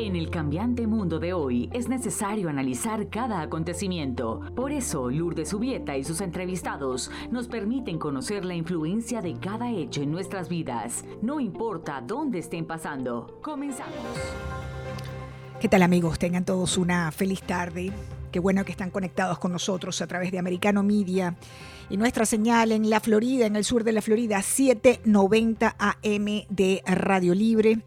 En el cambiante mundo de hoy es necesario analizar cada acontecimiento. Por eso, Lourdes Subieta y sus entrevistados nos permiten conocer la influencia de cada hecho en nuestras vidas, no importa dónde estén pasando. Comenzamos. ¿Qué tal amigos? Tengan todos una feliz tarde. Qué bueno que están conectados con nosotros a través de Americano Media y nuestra señal en la Florida, en el sur de la Florida, 790 AM de Radio Libre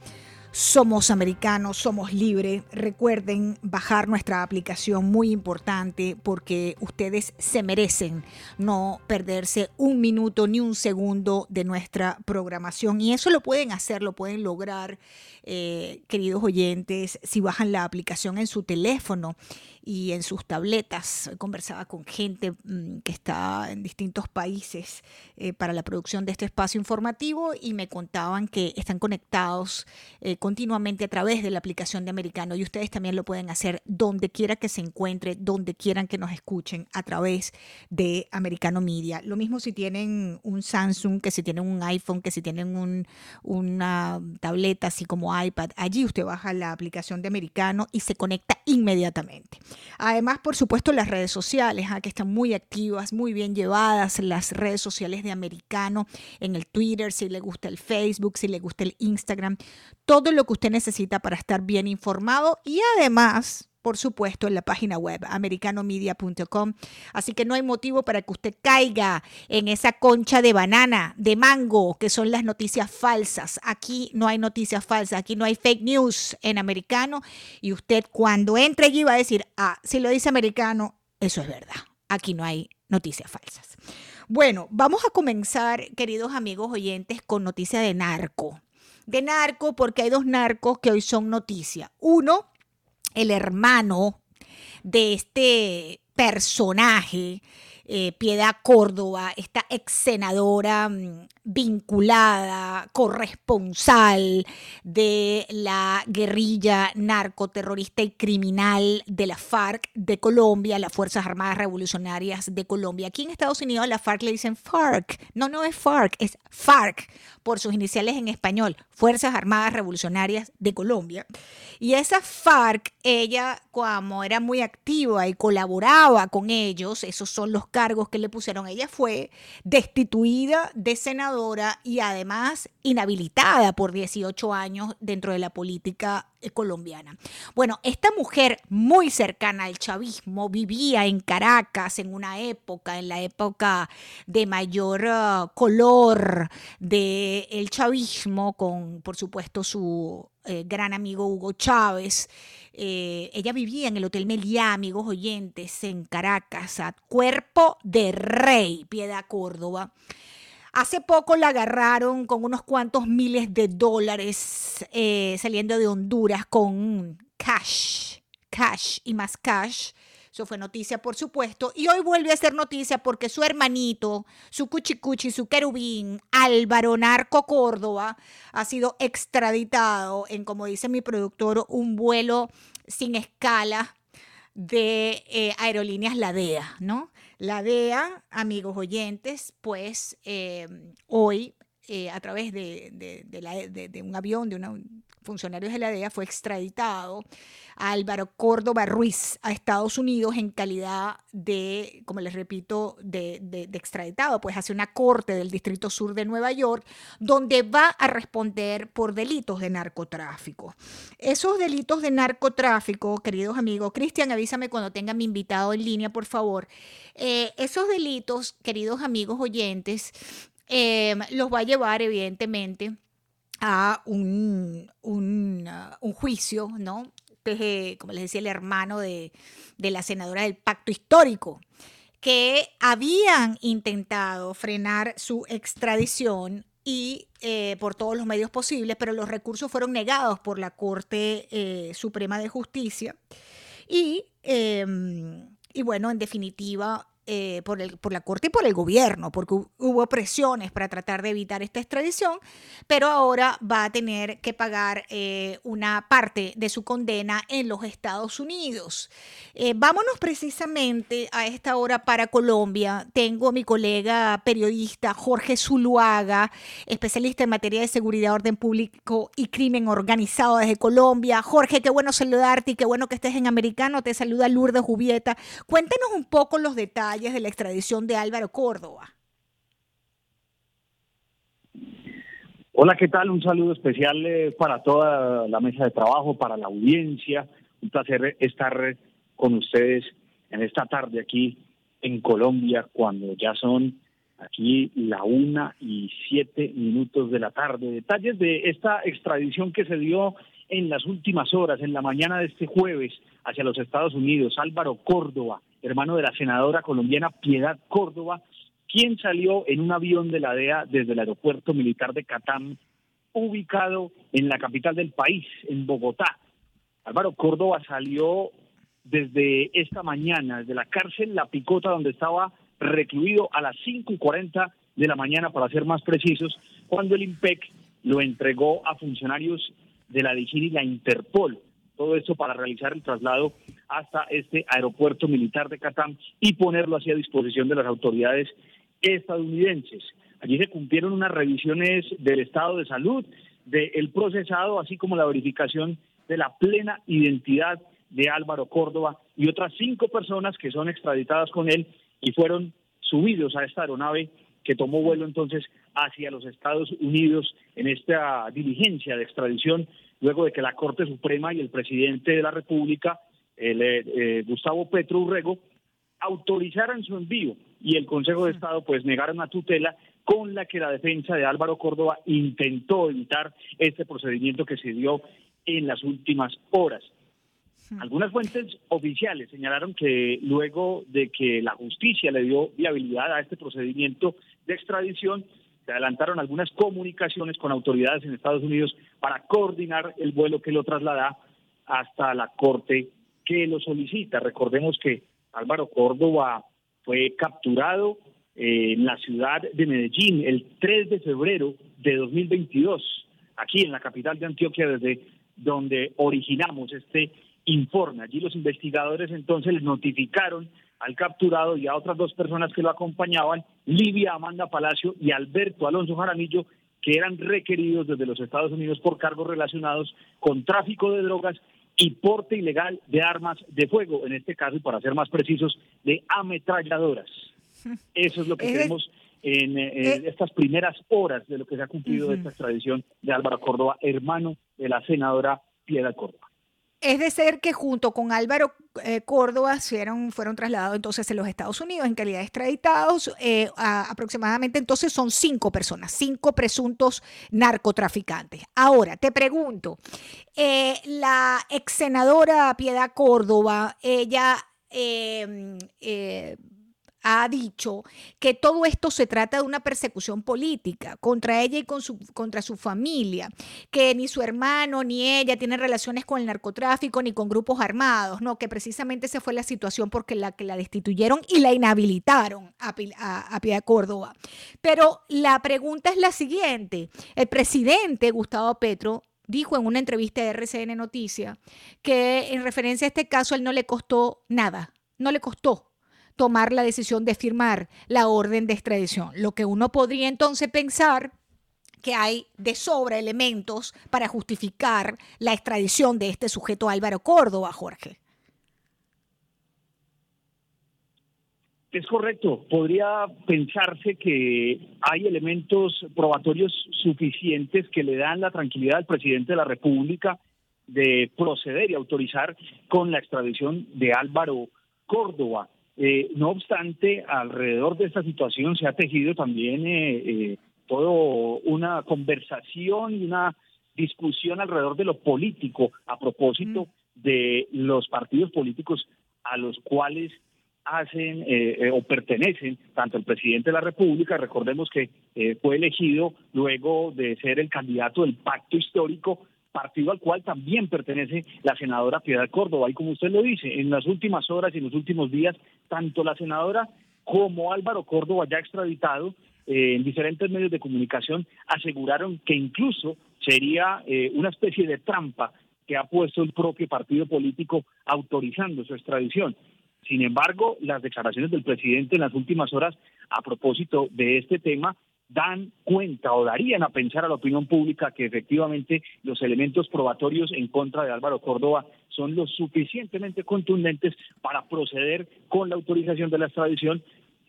somos americanos, somos libres. Recuerden bajar nuestra aplicación, muy importante, porque ustedes se merecen no perderse un minuto ni un segundo de nuestra programación. Y eso lo pueden hacer, lo pueden lograr, eh, queridos oyentes, si bajan la aplicación en su teléfono y en sus tabletas. Conversaba con gente mm, que está en distintos países eh, para la producción de este espacio informativo y me contaban que están conectados eh, continuamente a través de la aplicación de Americano y ustedes también lo pueden hacer donde quiera que se encuentre, donde quieran que nos escuchen a través de Americano Media. Lo mismo si tienen un Samsung, que si tienen un iPhone, que si tienen un, una tableta así como iPad. Allí usted baja la aplicación de Americano y se conecta inmediatamente. Además, por supuesto, las redes sociales, ¿ah? que están muy activas, muy bien llevadas, las redes sociales de Americano, en el Twitter, si le gusta el Facebook, si le gusta el Instagram, todo lo que usted necesita para estar bien informado y además por supuesto, en la página web americanomedia.com. Así que no hay motivo para que usted caiga en esa concha de banana, de mango, que son las noticias falsas. Aquí no hay noticias falsas, aquí no hay fake news en americano. Y usted cuando entre allí va a decir, ah, si lo dice americano, eso es verdad. Aquí no hay noticias falsas. Bueno, vamos a comenzar, queridos amigos oyentes, con noticia de narco. De narco, porque hay dos narcos que hoy son noticia. Uno, el hermano de este personaje, eh, Piedad Córdoba, esta ex senadora mm, vinculada, corresponsal de la guerrilla narcoterrorista y criminal de la FARC de Colombia, las Fuerzas Armadas Revolucionarias de Colombia. Aquí en Estados Unidos la FARC le dicen FARC. No, no es FARC, es FARC por sus iniciales en español, Fuerzas Armadas Revolucionarias de Colombia. Y esa FARC, ella como era muy activa y colaboraba con ellos, esos son los cargos que le pusieron, ella fue destituida de senadora y además inhabilitada por 18 años dentro de la política colombiana. Bueno, esta mujer muy cercana al chavismo vivía en Caracas en una época, en la época de mayor uh, color del el chavismo, con por supuesto su eh, gran amigo Hugo Chávez. Eh, ella vivía en el Hotel Meliá, amigos oyentes, en Caracas, a Cuerpo de Rey, Piedad Córdoba. Hace poco la agarraron con unos cuantos miles de dólares eh, saliendo de Honduras con cash, cash y más cash. Eso fue noticia, por supuesto. Y hoy vuelve a ser noticia porque su hermanito, su cuchicuchi, su querubín, Álvaro Narco Córdoba, ha sido extraditado en, como dice mi productor, un vuelo sin escala de eh, Aerolíneas La DEA, ¿no? La DEA, amigos oyentes, pues eh, hoy eh, a través de, de, un avión, de un funcionarios de la DEA, fue extraditado a Álvaro Córdoba Ruiz a Estados Unidos en calidad de, como les repito, de, extraditado, pues hacia una corte del Distrito Sur de Nueva York, donde va a responder por delitos de narcotráfico. Esos delitos de narcotráfico, queridos amigos, Cristian, avísame cuando tenga mi invitado en línea, por favor. Eh, esos delitos, queridos amigos oyentes, eh, los va a llevar, evidentemente, a un, un, uh, juicio, ¿no? como les decía, el hermano de, la senadora del pacto histórico, que habían intentado frenar su extradición y eh, por todos los medios posibles, pero los recursos fueron negados por la Corte eh, Suprema de Justicia. Y, em, y bueno, en definitiva, eh, por, el, por la Corte y por el gobierno, porque hubo presiones para tratar de evitar esta extradición, pero ahora va a tener que pagar eh, una parte de su condena en los Estados Unidos. Eh, vámonos precisamente a esta hora para Colombia. Tengo a mi colega periodista Jorge Zuluaga, especialista en materia de seguridad, orden público y crimen organizado desde Colombia. Jorge, qué bueno saludarte y qué bueno que estés en Americano. Te saluda Lourdes Jubieta. Cuéntenos un poco los detalles de la extradición de Álvaro Córdoba. Hola, ¿qué tal? Un saludo especial eh, para toda la mesa de trabajo, para la audiencia. Un placer estar con ustedes en esta tarde aquí en Colombia, cuando ya son aquí la una y siete minutos de la tarde. Detalles de esta extradición que se dio en las últimas horas, en la mañana de este jueves, hacia los Estados Unidos. Álvaro Córdoba, hermano de la senadora colombiana Piedad Córdoba, quien salió en un avión de la DEA desde el aeropuerto militar de Catán, ubicado en la capital del país, en Bogotá. Álvaro Córdoba salió desde esta mañana, desde la cárcel La Picota, donde estaba recluido a las 5 y 40 de la mañana, para ser más precisos, cuando el IMPEC lo entregó a funcionarios de la DIGIR y la Interpol todo esto para realizar el traslado hasta este aeropuerto militar de Catán y ponerlo así a disposición de las autoridades estadounidenses. Allí se cumplieron unas revisiones del estado de salud del procesado, así como la verificación de la plena identidad de Álvaro Córdoba y otras cinco personas que son extraditadas con él y fueron subidos a esta aeronave que tomó vuelo entonces hacia los Estados Unidos en esta diligencia de extradición luego de que la Corte Suprema y el presidente de la República, el, eh, eh, Gustavo Petro Urrego, autorizaran su envío y el Consejo de Estado pues negaron la tutela con la que la defensa de Álvaro Córdoba intentó evitar este procedimiento que se dio en las últimas horas. Algunas fuentes oficiales señalaron que luego de que la justicia le dio viabilidad a este procedimiento de extradición, se adelantaron algunas comunicaciones con autoridades en Estados Unidos para coordinar el vuelo que lo traslada hasta la corte que lo solicita. Recordemos que Álvaro Córdoba fue capturado eh, en la ciudad de Medellín el 3 de febrero de 2022, aquí en la capital de Antioquia, desde donde originamos este informe. Allí los investigadores entonces le notificaron al capturado y a otras dos personas que lo acompañaban, Livia Amanda Palacio y Alberto Alonso Jaramillo, que eran requeridos desde los Estados Unidos por cargos relacionados con tráfico de drogas y porte ilegal de armas de fuego, en este caso, y para ser más precisos, de ametralladoras. Eso es lo que tenemos en, eh, eh, estas primeras horas de lo que se ha cumplido esta extradición de Álvaro Córdoba, hermano de la senadora Piedra Córdoba. Es de ser que junto con Álvaro eh, Córdoba fueron, trasladados entonces en los Estados Unidos en calidad de extraditados. Eh, aproximadamente entonces son cinco personas, cinco presuntos narcotraficantes. Ahora, te pregunto, eh, la ex senadora Piedad Córdoba, ella ha dicho que todo esto se trata de una persecución política contra ella y contra su familia, que ni su hermano ni ella tienen relaciones con el narcotráfico ni con grupos armados, no, que precisamente esa fue la situación porque la que la destituyeron y la inhabilitaron a, a, a Piedad Córdoba. Pero la pregunta es la siguiente, el presidente Gustavo Petro dijo en una entrevista de RCN Noticia que en referencia a este caso él no le costó nada, no le costó tomar la decisión de firmar la orden de extradición. Lo que uno podría entonces pensar que hay de sobra elementos para justificar la extradición de este sujeto Álvaro Córdoba, Jorge. Es correcto. Podría pensarse que hay elementos probatorios suficientes que le dan la tranquilidad al presidente de la República de proceder y autorizar con la extradición de Álvaro Córdoba. Eh, no obstante, alrededor de esta situación se ha tejido también eh, eh, toda una conversación y una discusión alrededor de lo político a propósito mm. de los partidos políticos a los cuales hacen o pertenecen tanto el presidente de la República, recordemos que fue elegido luego de ser el candidato del pacto histórico partido al cual también pertenece la senadora Piedad Córdoba. Y como usted lo dice, en las últimas horas y en los últimos días, tanto la senadora como Álvaro Córdoba ya extraditado, eh, en diferentes medios de comunicación aseguraron que incluso sería eh, una especie de trampa que ha puesto el propio partido político autorizando su extradición. Sin embargo, las declaraciones del presidente en las últimas horas a propósito de este tema dan cuenta o darían a pensar a la opinión pública que efectivamente los elementos probatorios en contra de Álvaro Córdoba son lo suficientemente contundentes para proceder con la autorización de la extradición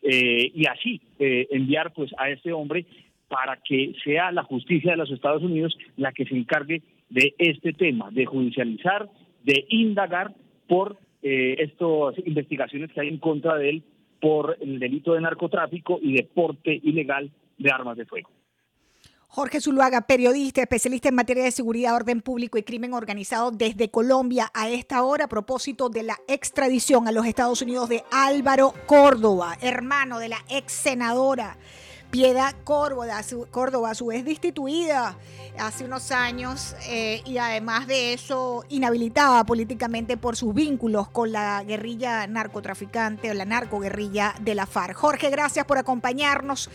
eh, y así eh, enviar pues a este hombre para que sea la justicia de los Estados Unidos la que se encargue de este tema, de judicializar, de indagar por eh, estas investigaciones que hay en contra de él por el delito de narcotráfico y de porte ilegal de armas de fuego. Jorge Zuluaga, periodista, especialista en materia de seguridad, orden público y crimen organizado desde Colombia a esta hora a propósito de la extradición a los Estados Unidos de Álvaro Córdoba, hermano de la ex senadora Piedad Córdoba, Córdoba, a su vez destituida hace unos años eh, y además de eso inhabilitada políticamente por sus vínculos con la guerrilla narcotraficante o la narcoguerrilla de la FARC. Jorge, gracias por acompañarnos.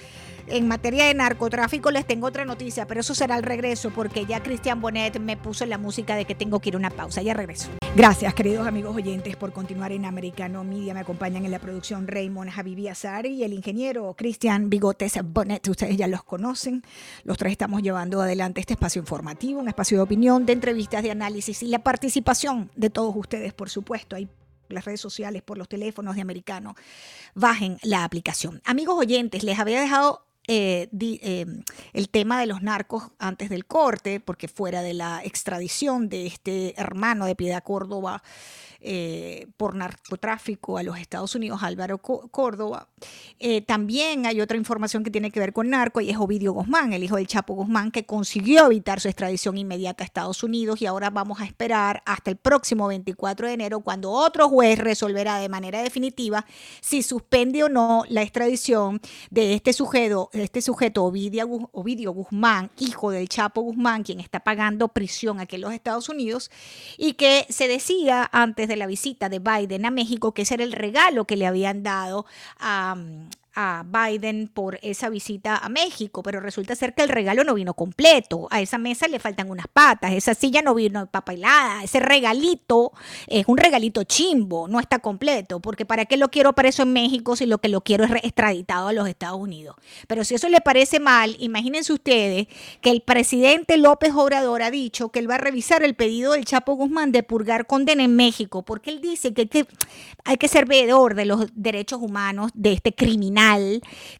En materia de narcotráfico les tengo otra noticia, pero eso será al regreso porque ya Cristian Bonet me puso la música de que tengo que ir a una pausa. Ya regreso. Gracias, queridos amigos oyentes, por continuar en Americano Media. Me acompañan en la producción Raymond Javivi Azari y el ingeniero Cristian Bigotes Bonet. Ustedes ya los conocen. Los tres estamos llevando adelante este espacio informativo, un espacio de opinión, de entrevistas, de análisis y la participación de todos ustedes, por supuesto. Hay las redes sociales, por los teléfonos de Americano, bajen la aplicación. Amigos oyentes, les había dejado eh, eh, el tema de los narcos antes del corte, porque fuera de la extradición de este hermano de Piedad Córdoba eh, por narcotráfico a los Estados Unidos, Álvaro Córdoba. Eh, también hay otra información que tiene que ver con narco y es Ovidio Guzmán, el hijo del Chapo Guzmán, que consiguió evitar su extradición inmediata a Estados Unidos y ahora vamos a esperar hasta el próximo 24 de enero cuando otro juez resolverá de manera definitiva si suspende o no la extradición de este sujeto, este sujeto Ovidio, Ovidio Guzmán, hijo del Chapo Guzmán, quien está pagando prisión aquí en los Estados Unidos y que se decía antes de la visita de Biden a México, que ese era el regalo que le habían dado a, a Biden por esa visita a México, pero resulta ser que el regalo no vino completo. A esa mesa le faltan unas patas, esa silla no vino papelada, ese regalito es un regalito chimbo, no está completo, porque ¿para qué lo quiero para eso en México si lo que lo quiero es extraditado a los Estados Unidos? Pero si eso le parece mal, imagínense ustedes que el presidente López Obrador ha dicho que él va a revisar el pedido del Chapo Guzmán de purgar condena en México, porque él dice que hay que, hay que ser veedor de los derechos humanos de este criminal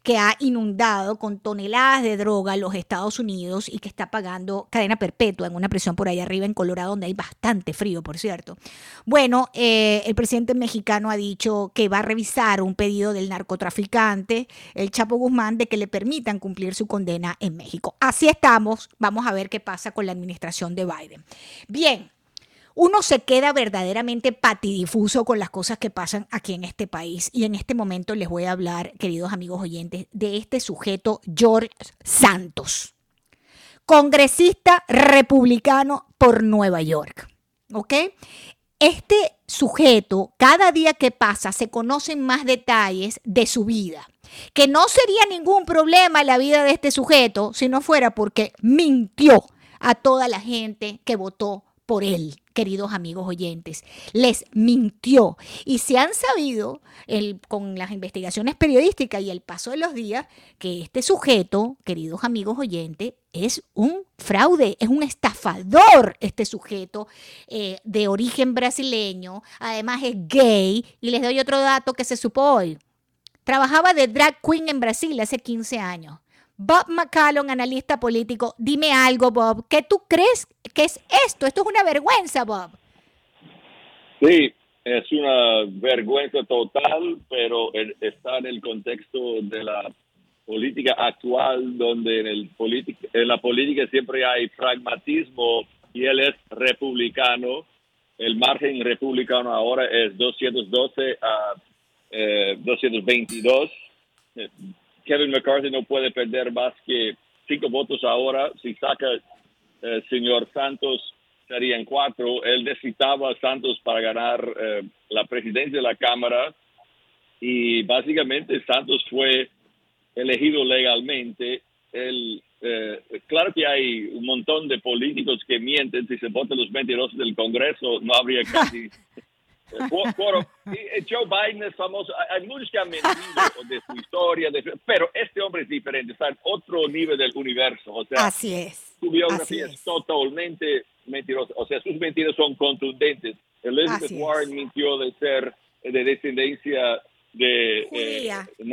que ha inundado con toneladas de droga los Estados Unidos y que está pagando cadena perpetua en una prisión por ahí arriba en Colorado, donde hay bastante frío, por cierto. Bueno, eh, el presidente mexicano ha dicho que va a revisar un pedido del narcotraficante, el Chapo Guzmán, de que le permitan cumplir su condena en México. Así estamos. Vamos a ver qué pasa con la administración de Biden. Bien uno se queda verdaderamente patidifuso con las cosas que pasan aquí en este país. Y en este momento les voy a hablar, queridos amigos oyentes, de este sujeto, George Santos, congresista republicano por Nueva York. ¿Ok? Este sujeto, cada día que pasa, se conocen más detalles de su vida. Que no sería ningún problema la vida de este sujeto si no fuera porque mintió a toda la gente que votó por él, queridos amigos oyentes. Les mintió. Y se han sabido con las investigaciones periodísticas y el paso de los días que este sujeto, queridos amigos oyentes, es un fraude, es un estafador este sujeto eh, de origen brasileño, además es gay y les doy otro dato que se supo hoy. Trabajaba de drag queen en Brasil hace 15 años. Bob McCallum, analista político, dime algo, Bob. ¿Qué tú crees que es esto? Esto es una vergüenza, Bob. Sí, es una vergüenza total, pero está en el contexto de la política actual, donde en, el en la política siempre hay pragmatismo y él es republicano. El margen republicano ahora es 212 a 222 Kevin McCarthy no puede perder más que cinco votos ahora. Si saca el eh, señor Santos, serían cuatro. Él necesitaba a Santos para ganar eh, la presidencia de la Cámara. y básicamente Santos fue elegido legalmente. Eh, claro que hay un montón de políticos que mienten. Si se votan los mentirosos del Congreso, no habría casi eh, Joe Biden es famoso. Hay muchos que han mentido de su historia, pero este hombre es diferente, está en otro nivel del universo. O sea, Así es. Su biografía es. totalmente mentirosa. O sea, sus mentiras son contundentes. Elizabeth Warren mintió de ser de descendencia de eh,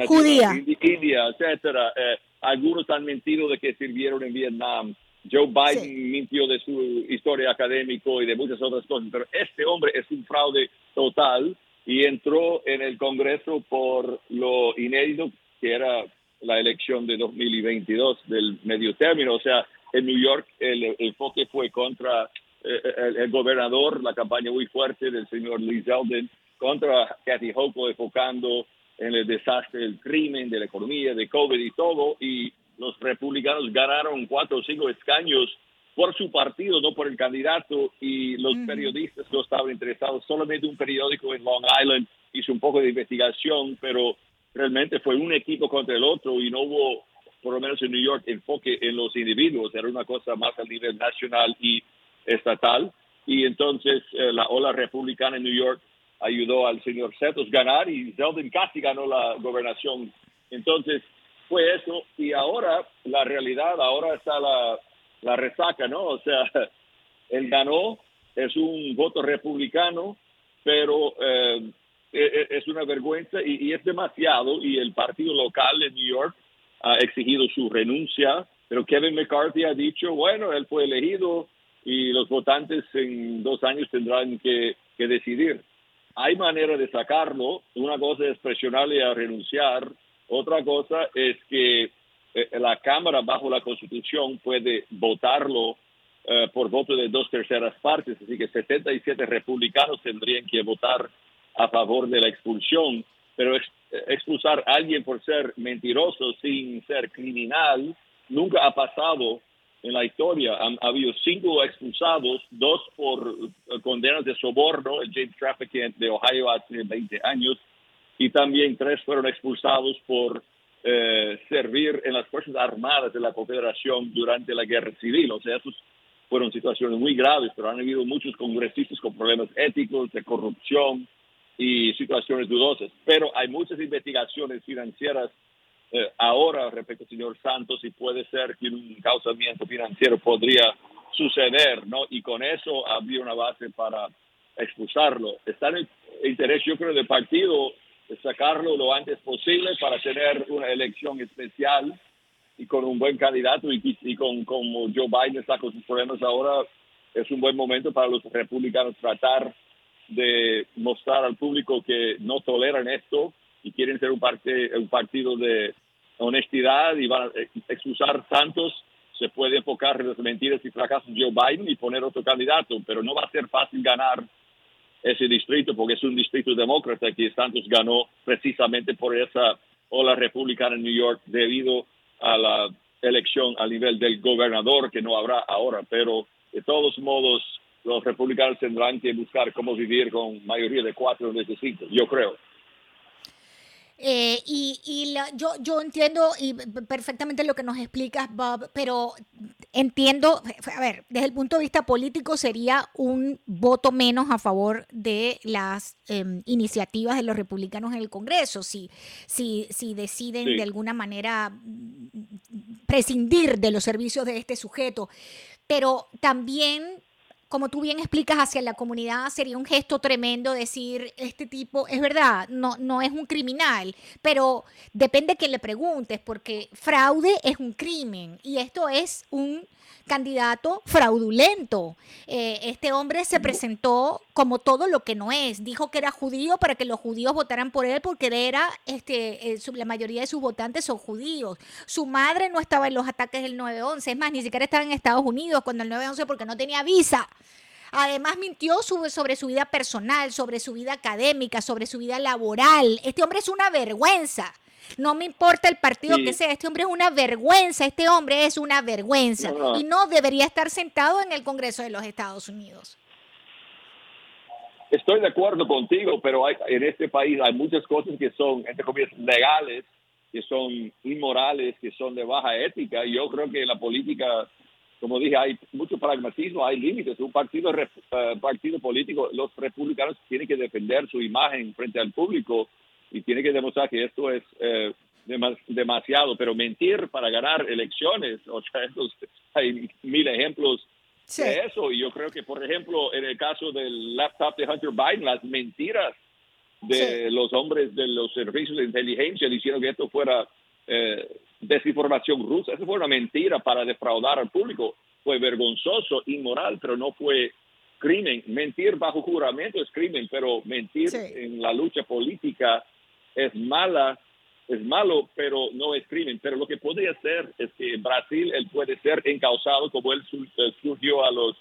judía, India, etcétera. Eh, algunos han mentido de que sirvieron en Vietnam. Joe Biden mintió de su historia académica y de muchas otras cosas, pero este hombre es un fraude total y entró en el Congreso por lo inédito que era la elección de 2022 del medio término. O sea, en New York el, enfoque fue contra eh, el, gobernador, la campaña muy fuerte del señor Lee Zeldin, contra Kathy Hochul, enfocando en el desastre del crimen, de la economía, de COVID y todo. Y los republicanos ganaron cuatro o cinco escaños por su partido, no por el candidato, y los periodistas no estaban interesados. Solamente un periódico en Long Island hizo un poco de investigación, pero realmente fue un equipo contra el otro y no hubo, por lo menos en New York, enfoque en los individuos. Era una cosa más a nivel nacional y estatal. Y entonces eh, la ola republicana en New York ayudó al señor Setos ganar y Zeldin casi ganó la gobernación. Entonces, fue eso y ahora la realidad, ahora está la, la resaca, ¿no? O sea, él ganó, es un voto republicano, pero eh, e, e, es una vergüenza y, es demasiado y el partido local de New York ha exigido su renuncia, pero Kevin McCarthy ha dicho, bueno, él fue elegido y los votantes en dos años tendrán que, que decidir. Hay manera de sacarlo, una cosa es presionarle a renunciar, otra cosa es que eh, la Cámara bajo la Constitución puede votarlo eh, por voto de dos terceras partes, así que 77 republicanos tendrían que votar a favor de la expulsión, pero expulsar a alguien por ser mentiroso sin ser criminal nunca ha pasado en la historia. Han ha habido cinco expulsados, dos por eh, condenas de soborno, el James Trafficking de Ohio hace 20 años, y también tres fueron expulsados por eh, servir en las Fuerzas Armadas de la Confederación durante la Guerra Civil. O sea, esas fueron situaciones muy graves, pero han habido muchos congresistas con problemas éticos, de corrupción y situaciones dudosas. Pero hay muchas investigaciones financieras eh, ahora respecto al señor Santos y puede ser que un causamiento financiero podría suceder, ¿no? Y con eso habría una base para expulsarlo. Está en el interés, yo creo, del partido sacarlo lo antes posible para tener una elección especial y con un buen candidato. Y, con como Joe Biden está con sus problemas ahora, es un buen momento para los republicanos tratar de mostrar al público que no toleran esto y quieren ser un, un partido de honestidad y van a excusar tantos, se puede enfocar en las mentiras y fracasos de Joe Biden y poner otro candidato, pero no va a ser fácil ganar ese distrito porque es un distrito demócrata que Santos ganó precisamente por esa ola republicana en New York debido a la elección a nivel del gobernador que no habrá ahora, pero de todos modos los republicanos tendrán que buscar cómo vivir con mayoría de cuatro en ese yo creo. Eh, y, y yo, yo entiendo y perfectamente lo que nos explicas, Bob, pero entiendo, a ver, desde el punto de vista político sería un voto menos a favor de las em, iniciativas de los republicanos en el Congreso, si, si, si deciden de alguna manera mm, prescindir de los servicios de este sujeto. Pero también como tú bien explicas, hacia la comunidad sería un gesto tremendo decir, este tipo, es verdad, no, no es un criminal, pero depende que le preguntes, porque fraude es un crimen y esto es un candidato fraudulento. Eh, este hombre se presentó como todo lo que no es. Dijo que era judío para que los judíos votaran por él porque era, este, eh, la mayoría de sus votantes son judíos. Su madre no estaba en los ataques del 9-11, es más, ni siquiera estaba en Estados Unidos cuando el 9-11 porque no tenía visa. Además mintió sobre su vida personal, sobre su vida académica, sobre su vida laboral. Este hombre es una vergüenza. No me importa el partido que sea, este hombre es una vergüenza, este hombre es una vergüenza y no debería estar sentado en el Congreso de los Estados Unidos. estoy de acuerdo contigo, pero hay, en este país hay muchas cosas que son, entre comillas, legales, que son inmorales, que son de baja ética. Yo creo que la política, como dije, hay mucho pragmatismo, hay límites. Un partido, eh, partido político, los republicanos tienen que defender su imagen frente al público y tienen que demostrar que esto es eh, demasiado. Pero mentir para ganar elecciones, o sea, hay mil ejemplos de eso. Y yo creo que, por ejemplo, en el caso del laptop de Hunter Biden, las mentiras de los hombres de los servicios de inteligencia diciendo que esto fuera eh, desinformación rusa, eso fue una mentira para defraudar al público. Fue vergonzoso, inmoral, pero no fue crimen. Mentir bajo juramento es crimen, pero mentir en la lucha política es mala es malo, pero no es crimen. Pero lo que podría ser es que Brasil él puede ser encausado como él eh, surgió a los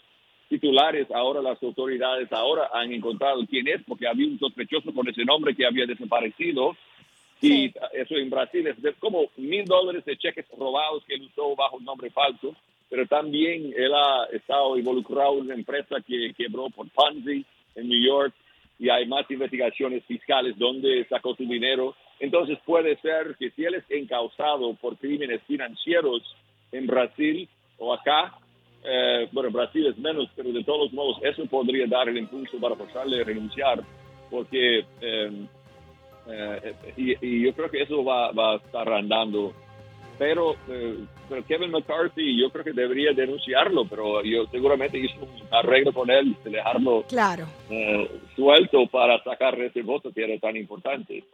titulares. Ahora las autoridades ahora han encontrado quién es, porque había un sospechoso con ese nombre que había desaparecido. Y eso en Brasil es como mil dólares de cheques robados que él usó bajo un nombre falso. Pero también él ha estado involucrado en una empresa que quebró por Ponzi en New York y hay más investigaciones fiscales donde sacó su dinero entonces puede ser que si él es encausado por crímenes financieros en Brasil o acá, eh, bueno, Brasil es menos, pero de todos modos eso podría dar el impulso para forzarle a renunciar, porque eh, eh, y, yo creo que eso va, a estar andando. Pero, pero, Kevin McCarthy yo creo que debería denunciarlo, pero yo seguramente hizo un arreglo con él de dejarlo claro. suelto para sacar ese voto que era tan importante.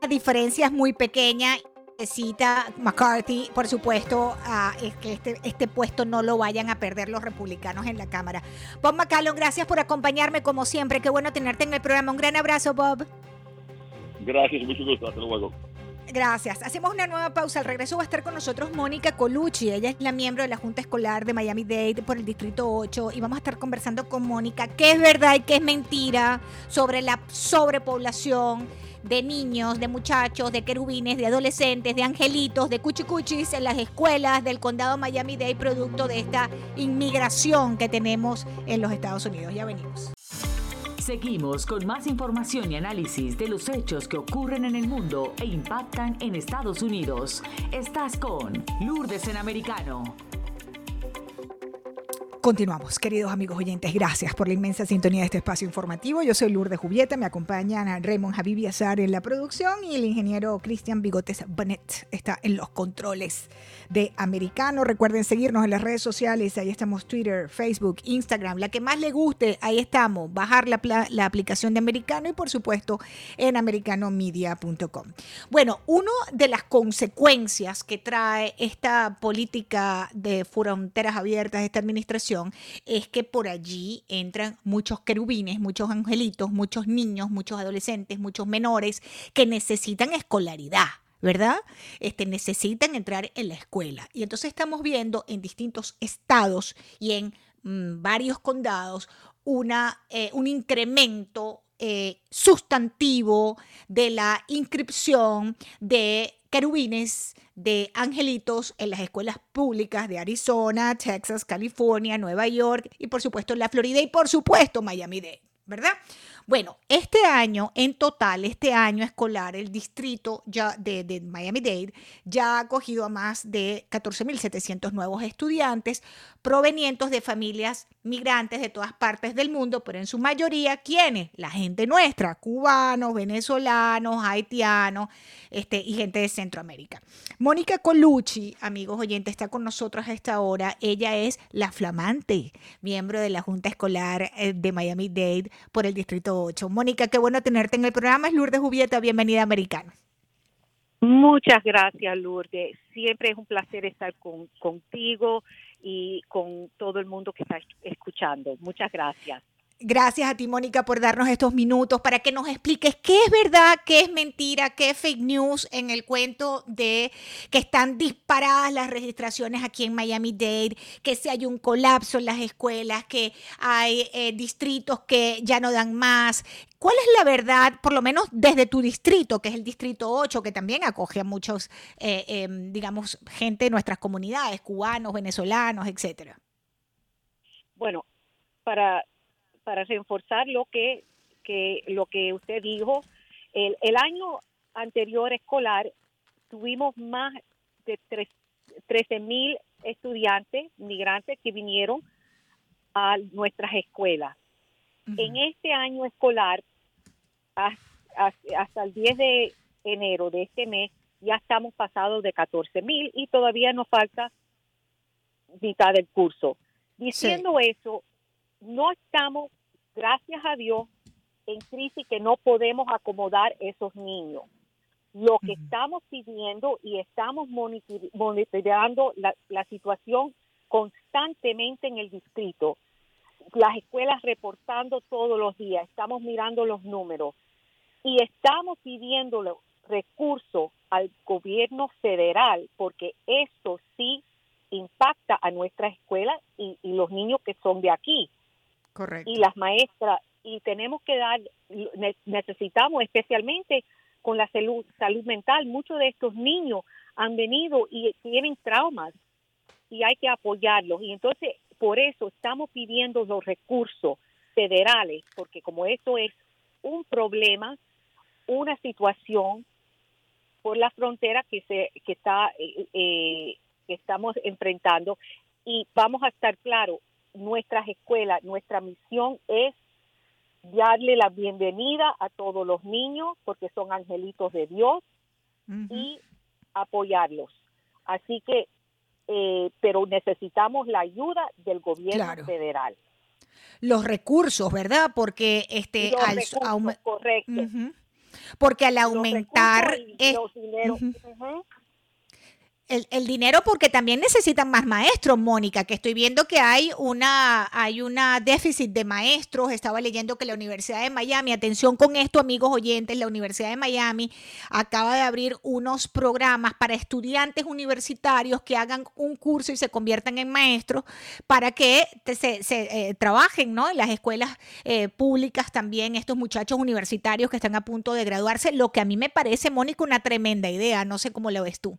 La diferencia es muy pequeña. Necesita McCarthy, por supuesto, es que este, este puesto no lo vayan a perder los republicanos en la Cámara. Bob McCallum, gracias por acompañarme como siempre. Qué bueno tenerte en el programa. Un gran abrazo, Bob. Gracias, mucho gusto. Hasta luego. Gracias. Hacemos una nueva pausa. Al regreso va a estar con nosotros Mónica Colucci. Ella es la miembro de la Junta Escolar de Miami Dade por el Distrito 8 y vamos a estar conversando con Mónica qué es verdad y qué es mentira sobre la sobrepoblación de niños, de muchachos, de querubines, de adolescentes, de angelitos, de cuchicuchis en las escuelas del condado Miami-Dade, producto de esta inmigración que tenemos en los Estados Unidos. Ya venimos. Seguimos con más información y análisis de los hechos que ocurren en el mundo e impactan en Estados Unidos. Estás con Lourdes en Americano. Continuamos, queridos amigos oyentes. Gracias por la inmensa sintonía de este espacio informativo. Yo soy Lourdes Jubieta, me acompañan Raymond Javier Azar en la producción y el ingeniero Cristian Bigotes Bennett está en los controles de Americano. Recuerden seguirnos en las redes sociales, ahí estamos Twitter, Facebook, Instagram, la que más le guste, ahí estamos. Bajar la, la aplicación de Americano y por supuesto en americanomedia.com. Bueno, una de las consecuencias que trae esta política de fronteras abiertas, esta administración, es que por allí entran muchos querubines, muchos angelitos, muchos niños, muchos adolescentes, muchos menores que necesitan escolaridad. ¿Verdad? Este, necesitan entrar en la escuela. Y entonces estamos viendo en distintos estados y en mm, varios condados una, eh, un incremento eh, sustantivo de la inscripción de querubines de angelitos en las escuelas públicas de Arizona, Texas, California, Nueva York y por supuesto la Florida y por supuesto Miami-Dade, ¿verdad? Bueno, este año, en total, este año escolar, el distrito ya de, Miami-Dade ya ha acogido a más de 14.700 nuevos estudiantes provenientes de familias migrantes de todas partes del mundo, pero en su mayoría, ¿quiénes? La gente nuestra, cubanos, venezolanos, haitianos este, y gente de Centroamérica. Mónica Colucci, amigos oyentes, está con nosotros a esta hora. Ella es la flamante miembro de la Junta Escolar eh, de Miami-Dade por el Distrito Mónica, qué bueno tenerte en el programa. Es Lourdes Jubieta, bienvenida a Americano. Muchas gracias, Lourdes. Siempre es un placer estar con, contigo y con todo el mundo que está escuchando. Muchas gracias. Gracias a ti, Mónica, por darnos estos minutos para que nos expliques qué es verdad, qué es mentira, qué es fake news en el cuento de que están disparadas las registraciones aquí en Miami-Dade, que si hay un colapso en las escuelas, que hay eh, distritos que ya no dan más. ¿Cuál es la verdad, por lo menos desde tu distrito, que es el distrito 8, que también acoge a muchos, eh, em, digamos, gente de nuestras comunidades, cubanos, venezolanos, etcétera? Bueno, para para reforzar lo que, que, lo que usted dijo, el, el año anterior escolar tuvimos más de 13 mil estudiantes migrantes que vinieron a nuestras escuelas. En este año escolar, hasta el 10 de enero de este mes, ya estamos pasados de 14 mil y todavía nos falta mitad del curso. Diciendo eso, no estamos, gracias a Dios, en crisis que no podemos acomodar esos niños. Lo que estamos pidiendo y estamos monitoreando la, la situación constantemente en el distrito. Las escuelas reportando todos los días, estamos mirando los números y estamos pidiendo recursos al gobierno federal porque eso sí impacta a nuestra escuela y, y, los niños que son de aquí. Correcto. Y las maestras, y tenemos que dar, necesitamos especialmente con la salud, salud mental. Muchos de estos niños han venido y tienen traumas y hay que apoyarlos. Y entonces, por eso estamos pidiendo los recursos federales, porque como esto es un problema, una situación por la frontera que se que está eh, eh, que estamos enfrentando y vamos a estar claro nuestras escuelas nuestra misión es darle la bienvenida a todos los niños porque son angelitos de Dios y apoyarlos. Así que, eh, pero necesitamos la ayuda del gobierno federal. Los recursos, ¿verdad? Porque este, al, correcto. Porque al aumentar... los dineros, el, dinero porque también necesitan más maestros, Mónica, que estoy viendo que hay una, hay una déficit de maestros. Estaba leyendo que la Universidad de Miami, atención con esto, amigos oyentes, la Universidad de Miami acaba de abrir unos programas para estudiantes universitarios que hagan un curso y se conviertan en maestros para que se, eh, trabajen ¿no? en las escuelas eh, públicas también, estos muchachos universitarios que están a punto de graduarse, lo que a mí me parece, Mónica, una tremenda idea. No sé cómo lo ves tú.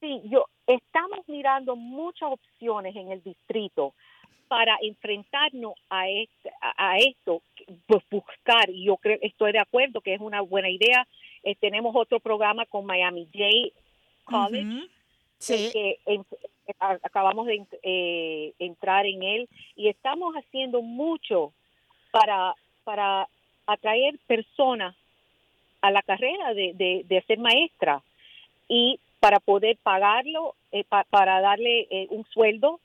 Sí, yo estamos mirando muchas opciones en el distrito para enfrentarnos a, este, a, esto, pues buscar, y yo creo, estoy de acuerdo que es una buena idea. Eh, tenemos otro programa con Miami J College, sí. que acabamos de eh, entrar en él, y estamos haciendo mucho para, para atraer personas a la carrera de, de, de ser maestra. Y para poder pagarlo, eh, para darle eh, un sueldo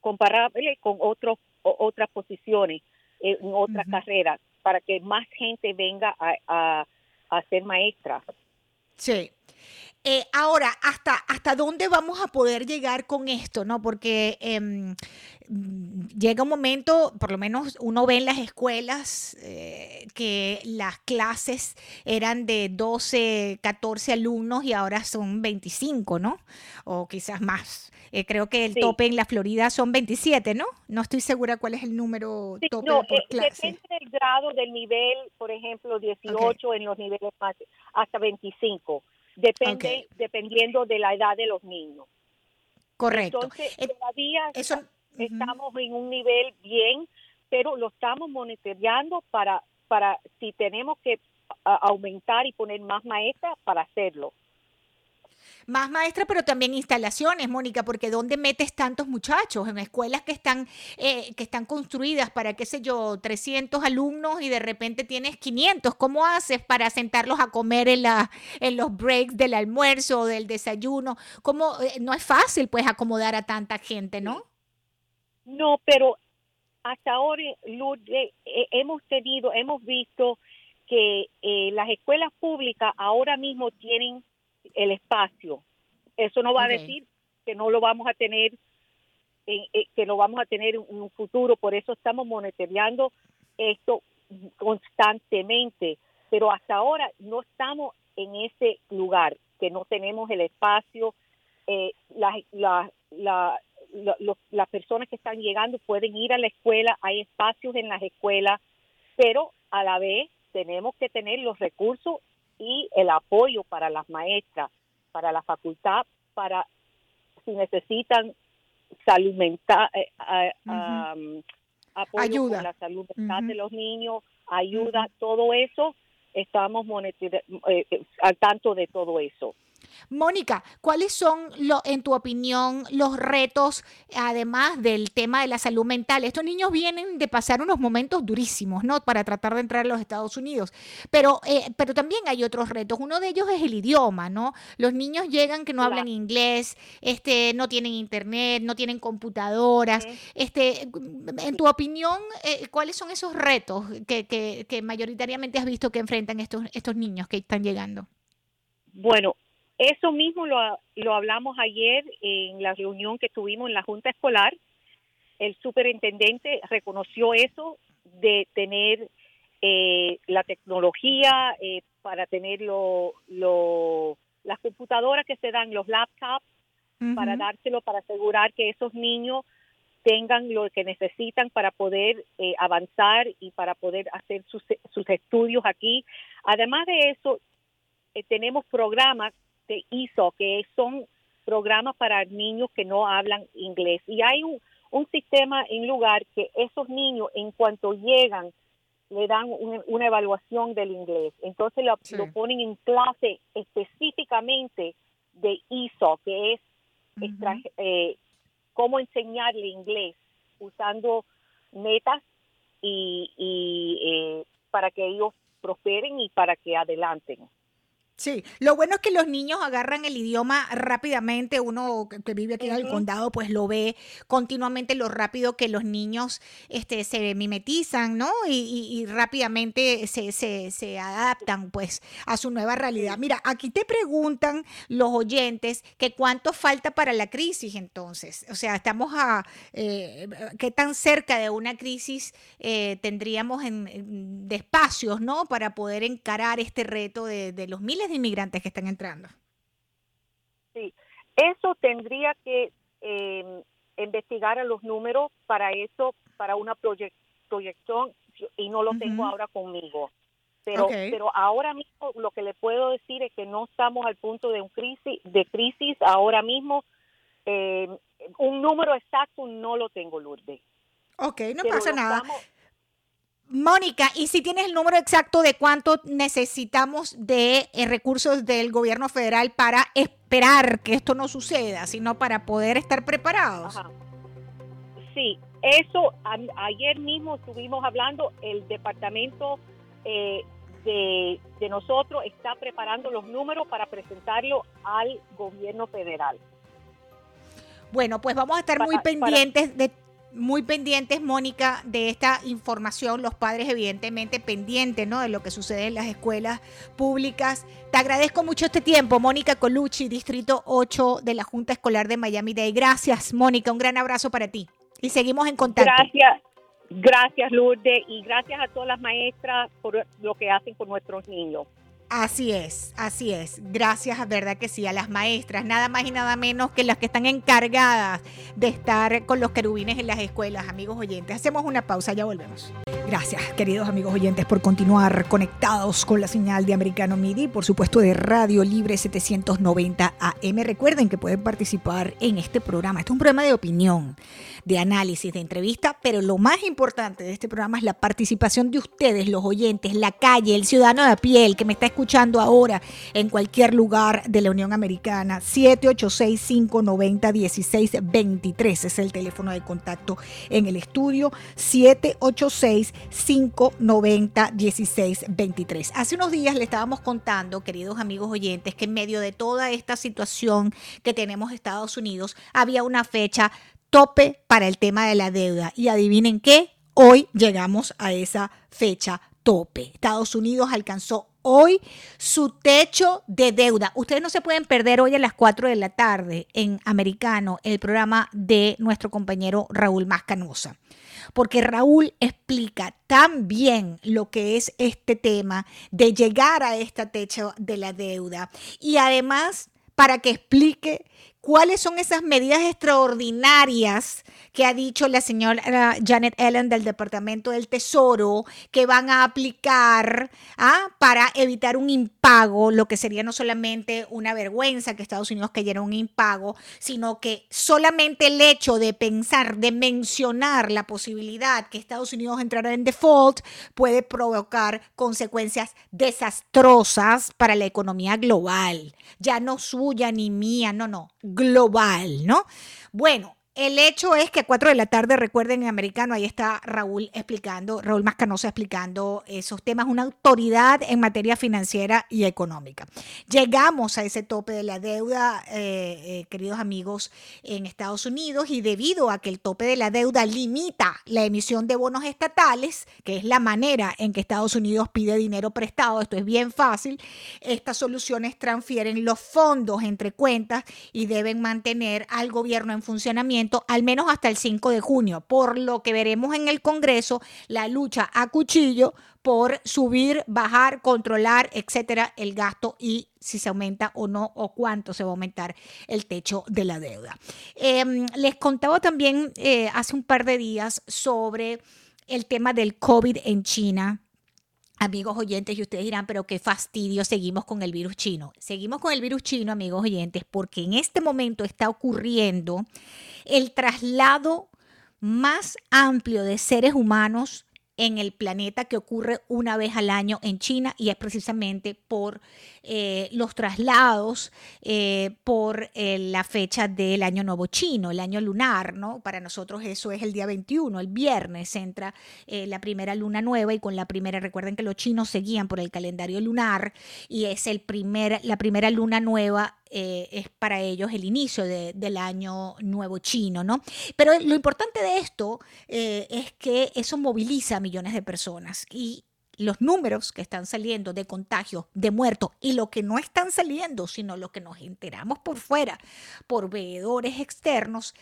comparable con otros otras posiciones en otras carreras, para que más gente venga a, a, ser maestra. Sí. Eh, ahora, ¿hasta, ¿hasta dónde vamos a poder llegar con esto? ¿no? Porque em, llega un momento, por lo menos uno ve en las escuelas eh, que las clases eran de 12, 14 alumnos y ahora son 25, ¿no? O quizás más. Eh, creo que el tope en la Florida son 27, ¿no? No estoy segura cuál es el número tope por eh, clase. Depende del grado, del nivel, por ejemplo, 18 en los niveles más, hasta 25. Depende, dependiendo de la edad de los niños. Correcto. Entonces, todavía eso, estamos en un nivel bien, pero lo estamos monitoreando para, para si tenemos que aumentar y poner más maestras para hacerlo. Más maestras, pero también instalaciones, Mónica, porque ¿dónde metes tantos muchachos? En escuelas que están, eh, que están construidas para, qué sé yo, 300 alumnos y de repente tienes 500. ¿Cómo haces para sentarlos a comer en, la, en los breaks del almuerzo o del desayuno? ¿Cómo? Eh, no es fácil, pues, acomodar a tanta gente, ¿no? No, pero hasta ahora, Lourdes, eh, hemos tenido, hemos visto que eh, las escuelas públicas ahora mismo tienen el espacio. Eso no va a decir que no lo vamos a tener, eh, que lo vamos a tener en un futuro. Por eso estamos monitoreando esto constantemente. Pero hasta ahora no estamos en ese lugar, que no tenemos el espacio. la, la, la, las personas que están llegando pueden ir a la escuela, hay espacios en las escuelas, pero a la vez tenemos que tener los recursos y el apoyo para las maestras, para la facultad, para si necesitan salud mental, eh, apoyo Ayuda. con la salud mental de los niños, ayuda, todo eso, estamos eh, eh, al tanto de todo eso. Mónica, ¿cuáles son, lo, en tu opinión, los retos, además del tema de la salud mental? Estos niños vienen de pasar unos momentos durísimos, ¿no? Para tratar de entrar a los Estados Unidos. Pero, eh, pero también hay otros retos. Uno de ellos es el idioma, ¿no? Los niños llegan que no hablan Claro. inglés, este, no tienen internet, no tienen computadoras. Este, en tu opinión, eh, ¿cuáles son esos retos que, que, que mayoritariamente has visto que enfrentan estos, estos niños que están llegando? Bueno, eso mismo lo, lo hablamos ayer en la reunión que tuvimos en la Junta Escolar. El superintendente reconoció eso de tener eh, la tecnología eh, para tener lo, lo- las computadoras que se dan, los laptops, para dárselo, para asegurar que esos niños tengan lo que necesitan para poder eh, avanzar y para poder hacer sus, sus estudios aquí. Además de eso, eh, tenemos programas de ISO, que son programas para niños que no hablan inglés. Y hay un, un sistema en lugar que esos niños, en cuanto llegan, le dan un- una evaluación del inglés. Entonces lo, Sí. lo ponen en clase específicamente de ISO, que es extra- eh, cómo enseñarle inglés usando metas y, y, eh, para que ellos prosperen y para que adelanten. Sí, lo bueno es que los niños agarran el idioma rápidamente. Uno que vive aquí en el condado, pues lo ve continuamente lo rápido que los niños este, se mimetizan, ¿no? Y, y- y rápidamente se, se- se adaptan, pues, a su nueva realidad. Mira, aquí te preguntan los oyentes que cuánto falta para la crisis, entonces. O sea, estamos a eh, qué tan cerca de una crisis eh, tendríamos en, en- de espacios, ¿no? Para poder encarar este reto de, de los miles de inmigrantes que están entrando. Sí, eso tendría que eh, investigar a los números para eso, para una proye- proyección, y no lo tengo Ujú. ahora conmigo. Pero, Ok. pero ahora mismo lo que le puedo decir es que no estamos al punto de un crisis, de crisis ahora mismo. Eh, un número exacto no lo tengo, Lourdes. Ok, no pero pasa nada. estamos- Mónica, ¿y si tienes el número exacto de cuánto necesitamos de eh, recursos del gobierno federal para esperar que esto no suceda, sino para poder estar preparados? Ajá. Sí, eso a- ayer mismo estuvimos hablando, el departamento eh, de, de nosotros está preparando los números para presentarlo al gobierno federal. Bueno, pues vamos a estar muy Para- para- pendientes de muy pendientes, Mónica, de esta información. Los padres, evidentemente, pendientes, ¿no? De lo que sucede en las escuelas públicas. Te agradezco mucho este tiempo, Mónica Colucci, Distrito 8 de la Junta Escolar de Miami Dade. Gracias, Mónica. Un gran abrazo para ti. Y seguimos en contacto. Gracias, gracias Lourdes y gracias a todas las maestras por lo que hacen con nuestros niños. Así es, así es. Gracias, verdad que sí, a las maestras, nada más y nada menos que las que están encargadas de estar con los querubines en las escuelas, amigos oyentes. Hacemos una pausa, ya volvemos. Gracias, queridos amigos oyentes, por continuar conectados con la señal de Americano MIDI, por supuesto de Radio Libre 790 AM. Recuerden que pueden participar en este programa. Este es un programa de opinión, de análisis, de entrevista, pero lo más importante de este programa es la participación de ustedes, los oyentes, la calle, el ciudadano de a pie, que me está escuchando ahora en cualquier lugar de la Unión Americana. 786-590-1623 es el teléfono de contacto en el estudio. 786-590-1623. Hace unos días le estábamos contando, queridos amigos oyentes, que en medio de toda esta situación que tenemos en Estados Unidos, había una fecha tope para el tema de la deuda. Y adivinen qué, hoy llegamos a esa fecha tope. Estados Unidos alcanzó hoy su techo de deuda. Ustedes no se pueden perder hoy a las 4 de la tarde en Americano el programa de nuestro compañero Raúl Mascanosa. Porque Raúl explica tan bien lo que es este tema de llegar a este techo de la deuda. Y además, para que explique ¿Cuáles son esas medidas extraordinarias que ha dicho la señora Janet Ellen del Departamento del Tesoro que van a aplicar ¿ah? para evitar un impago, lo que sería no solamente una vergüenza que Estados Unidos cayera un impago, sino que solamente el hecho de pensar, de mencionar la posibilidad que Estados Unidos entrara en default puede provocar consecuencias desastrosas para la economía global, ya no suya ni mía, no, no global, ¿no? Bueno, el hecho es que a 4 de la tarde, recuerden en americano, ahí está Raúl explicando, Raúl Mascanosa explicando esos temas, una autoridad en materia financiera y económica. Llegamos a ese tope de la deuda, eh, eh, queridos amigos, en Estados Unidos y debido a que el tope de la deuda limita la emisión de bonos estatales, que es la manera en que Estados Unidos pide dinero prestado, esto es bien fácil, estas soluciones transfieren los fondos entre cuentas y deben mantener al gobierno en funcionamiento al menos hasta el 5 de junio, por lo que veremos en el Congreso la lucha a cuchillo por subir, bajar, controlar, etcétera, el gasto y si se aumenta o no o cuánto se va a aumentar el techo de la deuda. Em, les contaba también eh, hace un par de días sobre el tema del COVID en China amigos oyentes, y ustedes dirán, pero qué fastidio, seguimos con el virus chino. Seguimos con el virus chino, amigos oyentes, porque en este momento está ocurriendo el traslado más amplio de seres humanos en el planeta que ocurre una vez al año en China y es precisamente por eh, los traslados, eh, por eh, la fecha del año nuevo chino, el año lunar, ¿no? Para nosotros eso es el día 21, el viernes entra la primera luna nueva y con la primera, recuerden que los chinos seguían por el calendario lunar y es el primer, la primera luna nueva es para ellos el inicio del año nuevo chino, ¿no? Pero lo importante de esto es que eso moviliza a millones de personas y los números que están saliendo de contagios, de muertos y lo que no están saliendo, sino lo que nos enteramos por fuera, por veedores externos,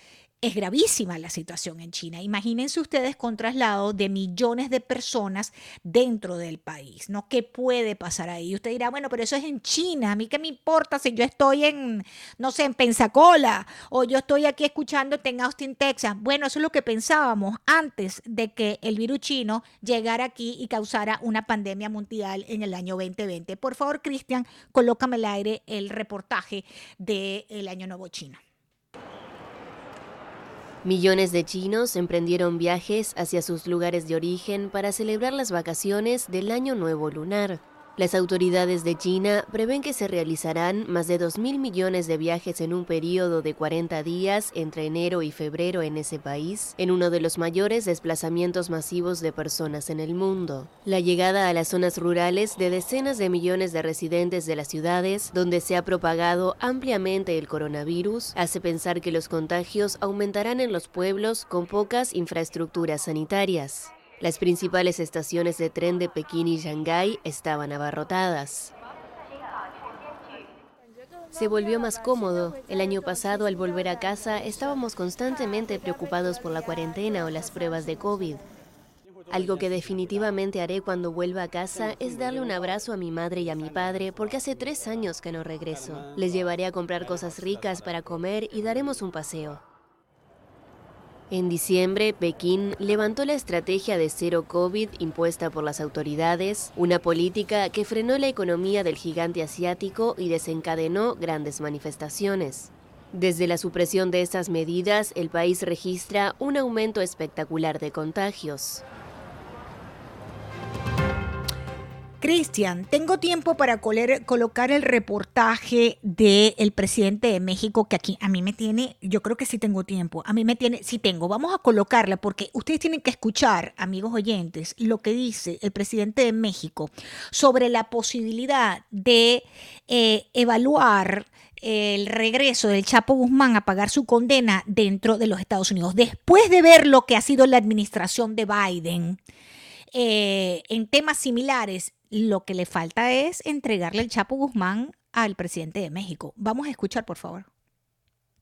es gravísima la situación en China. Imagínense ustedes con traslado de millones de personas dentro del país, ¿no? ¿Qué puede pasar ahí? Usted dirá, bueno, pero eso es en China. ¿A mí qué me importa si yo estoy en, no sé, en Pensacola o yo estoy aquí escuchándote en Austin, Texas? Bueno, eso es lo que pensábamos antes de que el virus chino llegara aquí y causara una pandemia mundial en el año 2020. Por favor, Cristian, colócame al aire el reportaje del Año Nuevo Chino. Millones de chinos emprendieron viajes hacia sus lugares de origen para celebrar las vacaciones del Año Nuevo Lunar. Las autoridades de China prevén que se realizarán más de 2.000 millones de viajes en un periodo de 40 días entre enero y febrero en ese país, en uno de los mayores desplazamientos masivos de personas en el mundo. La llegada a las zonas rurales de decenas de millones de residentes de las ciudades, donde se ha propagado ampliamente el coronavirus, hace pensar que los contagios aumentarán en los pueblos con pocas infraestructuras sanitarias. Las principales estaciones de tren de Pekín y Shanghái estaban abarrotadas. Se volvió más cómodo. El año pasado, al volver a casa, estábamos constantemente preocupados por la cuarentena o las pruebas de COVID. Algo que definitivamente haré cuando vuelva a casa es darle un abrazo a mi madre y a mi padre porque hace tres años que no regreso. Les llevaré a comprar cosas ricas para comer y daremos un paseo. En diciembre, Pekín levantó la estrategia de cero COVID impuesta por las autoridades, una política que frenó la economía del gigante asiático y desencadenó grandes manifestaciones. Desde la supresión de estas medidas, el país registra un aumento espectacular de contagios. Cristian, tengo tiempo para colocar el reportaje del presidente de México, que aquí a mí me tiene, yo creo que sí tengo tiempo, a mí me tiene, sí tengo, vamos a colocarla porque ustedes tienen que escuchar, amigos oyentes, lo que dice el presidente de México sobre la posibilidad de eh, evaluar el regreso del Chapo Guzmán a pagar su condena dentro de los Estados Unidos, después de ver lo que ha sido la administración de Biden. Eh, en temas similares lo que le falta es entregarle el Chapo Guzmán al presidente de México. Vamos a escuchar, por favor.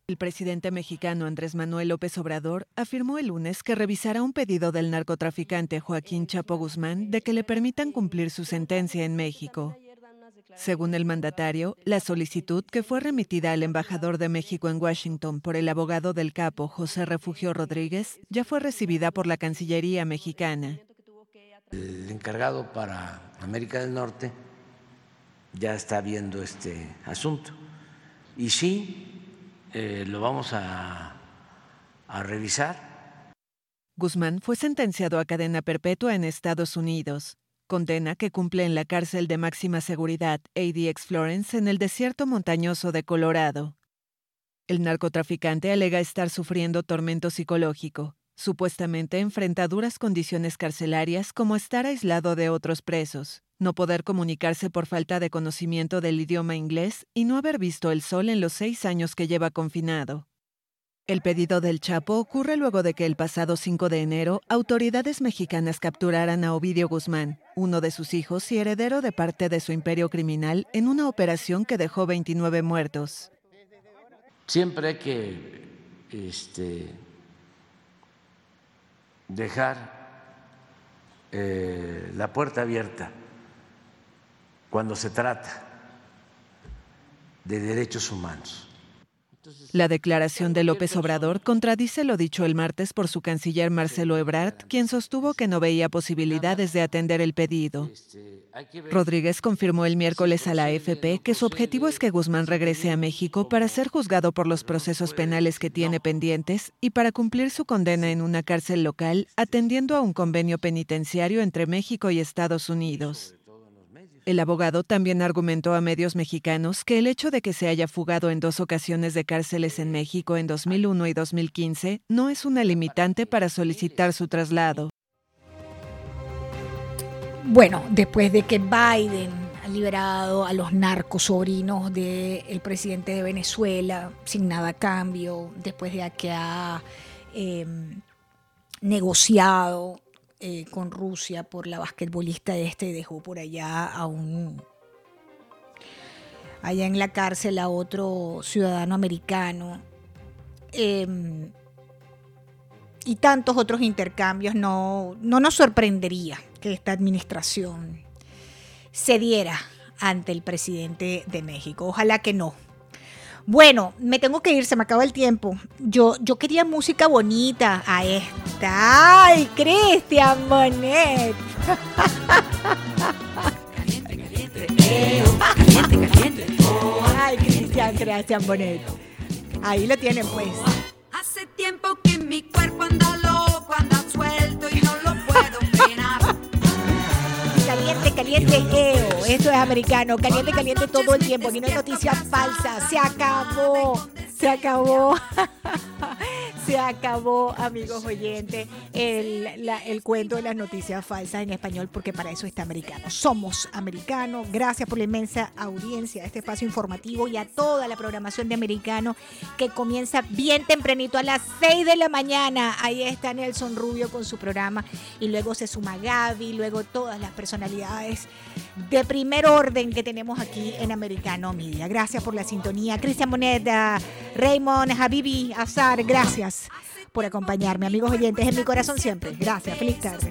El presidente mexicano Andrés Manuel López Obrador afirmó el lunes que revisará un pedido del narcotraficante Joaquín Chapo Guzmán de que le permitan cumplir su sentencia en México. Según el mandatario, la solicitud que fue remitida al embajador de México en Washington por el abogado del capo José Refugio Rodríguez ya fue recibida por la Cancillería mexicana. El encargado para América del Norte ya está viendo este asunto y sí eh, lo vamos a, a revisar. Guzmán fue sentenciado a cadena perpetua en Estados Unidos condena que cumple en la cárcel de máxima seguridad ADX Florence en el desierto montañoso de Colorado. El narcotraficante alega estar sufriendo tormento psicológico. Supuestamente enfrenta duras condiciones carcelarias como estar aislado de otros presos, no poder comunicarse por falta de conocimiento del idioma inglés y no haber visto el sol en los seis años que lleva confinado. El pedido del Chapo ocurre luego de que el pasado 5 de enero autoridades mexicanas capturaran a Ovidio Guzmán, uno de sus hijos y heredero de parte de su imperio criminal, en una operación que dejó 29 muertos. Siempre que este, dejar eh, la puerta abierta cuando se trata de derechos humanos la declaración de López Obrador contradice lo dicho el martes por su canciller Marcelo Ebrard, quien sostuvo que no veía posibilidades de atender el pedido. Rodríguez confirmó el miércoles a la AFP que su objetivo es que Guzmán regrese a México para ser juzgado por los procesos penales que tiene pendientes y para cumplir su condena en una cárcel local, atendiendo a un convenio penitenciario entre México y Estados Unidos. El abogado también argumentó a medios mexicanos que el hecho de que se haya fugado en dos ocasiones de cárceles en México en 2001 y 2015 no es una limitante para solicitar su traslado. Bueno, después de que Biden ha liberado a los narcos sobrinos del presidente de Venezuela sin nada a cambio, después de que ha em, negociado eh, con Rusia por la basquetbolista este dejó por allá a un allá en la cárcel a otro ciudadano americano em, y tantos otros intercambios no, no nos sorprendería que esta administración cediera ante el presidente de México. Ojalá que no, bueno, me tengo que ir, se me acaba el tiempo. Yo, yo quería música bonita. A esta. ¡Ay, Cristian caliente. Ay, Cristian, Cristian Bonet. Ahí lo tienen, pues. Hace tiempo que Caliente, EO. Esto es americano. Caliente, caliente todo el tiempo. Aquí no hay noticias falsas. Se acabó. Se acabó. Se acabó, amigos oyentes, el, cuento de las noticias falsas en español, porque para eso está americano. Somos americanos. Gracias por la inmensa audiencia de este espacio informativo y a toda la programación de americano que comienza bien tempranito a las 6 de la mañana. Ahí está Nelson Rubio con su programa y luego se suma Gaby, luego todas las personalidades de primer orden que tenemos aquí en Americano Media. Gracias por la sintonía. Cristian Moneda, Raymond, Habibi, Azar, gracias por acompañarme, amigos oyentes, en mi corazón siempre. Gracias, feliz tarde.